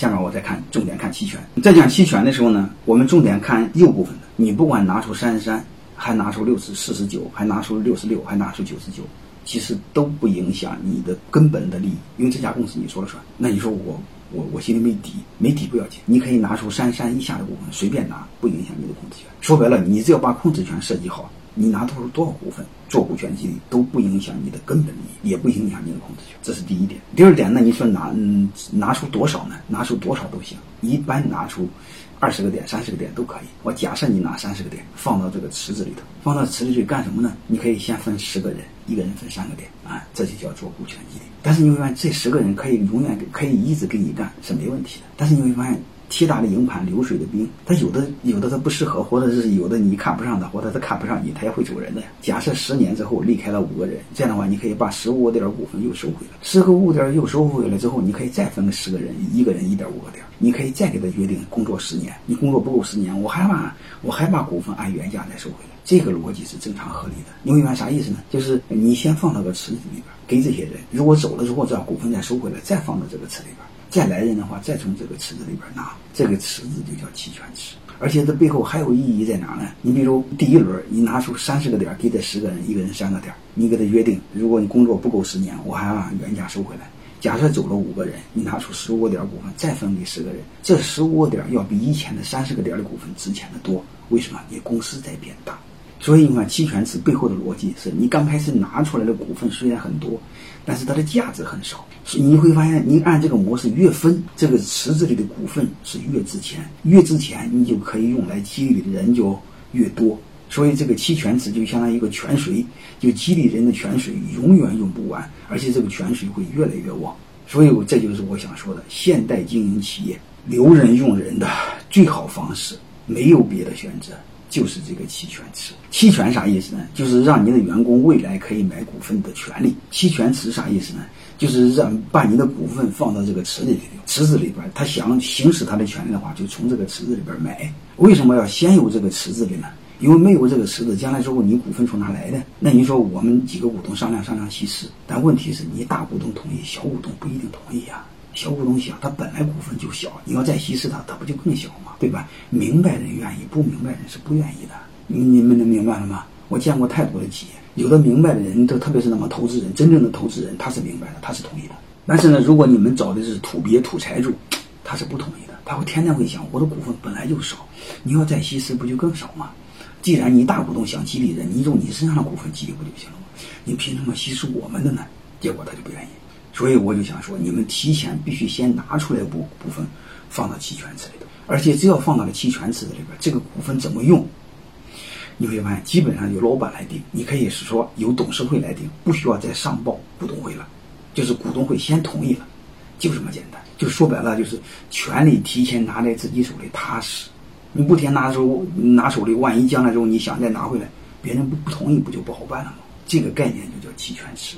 下面我再看重点看期权。在讲期权的时候呢，我们重点看右部分的。你不管拿出三十三，还拿出六十四十九，还拿出六十六，还拿出九十九，其实都不影响你的根本的利益，因为这家公司你说了算。那你说我我我心里没底，没底不要紧，你可以拿出三十三以下的股份随便拿，不影响你的控制权。说白了，你只要把控制权设计好。你拿多少多少股份做股权激励都不影响你的根本利益，也不影响你的控制权，这是第一点。第二点，那你说拿嗯拿出多少呢？拿出多少都行，一般拿出二十个点、三十个点都可以。我假设你拿三十个点放到这个池子里头，放到池子里干什么呢？你可以先分十个人，一个人分三个点啊，这就叫做股权激励。但是你会发现，这十个人可以永远可以一直给你干是没问题的。但是你会发现。铁打的营盘流水的兵，他有的有的他不适合，或者是有的你看不上他，或者他看不上你，他也会走人的。假设十年之后离开了五个人，这样的话，你可以把十五个点股份又收回来，十个五点又收回来之后，你可以再分个十个人，一个人一点五个点，你可以再给他约定工作十年，你工作不够十年，我还把我还把股份按原价再收回来，这个逻辑是正常合理的。你明白啥意思呢？就是你先放到个池子里边，给这些人，如果走了之后，再把股份再收回来，再放到这个池里边。再来人的话，再从这个池子里边拿，这个池子就叫期权池。而且这背后还有意义在哪呢？你比如第一轮，你拿出三十个点给这十个人，一个人三个点，你给他约定，如果你工作不够十年，我还按原价收回来。假设走了五个人，你拿出十五个点股份，再分给十个人，这十五个点要比以前的三十个点的股份值钱的多。为什么？你公司在变大。所以你看，期权池背后的逻辑是你刚开始拿出来的股份虽然很多，但是它的价值很少。你会发现，你按这个模式越分，这个池子里的股份是越值钱，越值钱，你就可以用来激励的人就越多。所以这个期权池就相当于一个泉水，就激励人的泉水永远用不完，而且这个泉水会越来越旺。所以这就是我想说的，现代经营企业留人用人的最好方式，没有别的选择。就是这个期权池，期权啥意思呢？就是让你的员工未来可以买股份的权利。期权池啥意思呢？就是让把你的股份放到这个池子里，池子里边，他想行使他的权利的话，就从这个池子里边买。为什么要先有这个池子的呢？因为没有这个池子，将来之后你股份从哪来的？那你说我们几个股东商量商量稀释，但问题是你大股东同意，小股东不一定同意呀。小股东想，他本来股份就小，你要再稀释他，他不就更小吗？对吧？明白人愿意，不明白人是不愿意的。你你们能明白了吗？我见过太多的企业，有的明白的人，都特别是那么投资人，真正的投资人他是明白的，他是同意的。但是呢，如果你们找的是土鳖土财主，他是不同意的，他会天天会想，我的股份本来就少，你要再稀释不就更少吗？既然你大股东想激励人，你用你身上的股份激励不就行了吗？你凭什么稀释我们的呢？结果他就不愿意。所以我就想说，你们提前必须先拿出来部部分，放到期权池里，而且只要放到了期权池子里边，这个股份怎么用，你会发现基本上由老板来定，你可以是说由董事会来定，不需要再上报股东会了，就是股东会先同意了，就这么简单。就说白了，就是权利提前拿在自己手里踏实，你不提拿手拿手里，万一将来之后你想再拿回来，别人不不同意，不就不好办了吗？这个概念就叫期权池。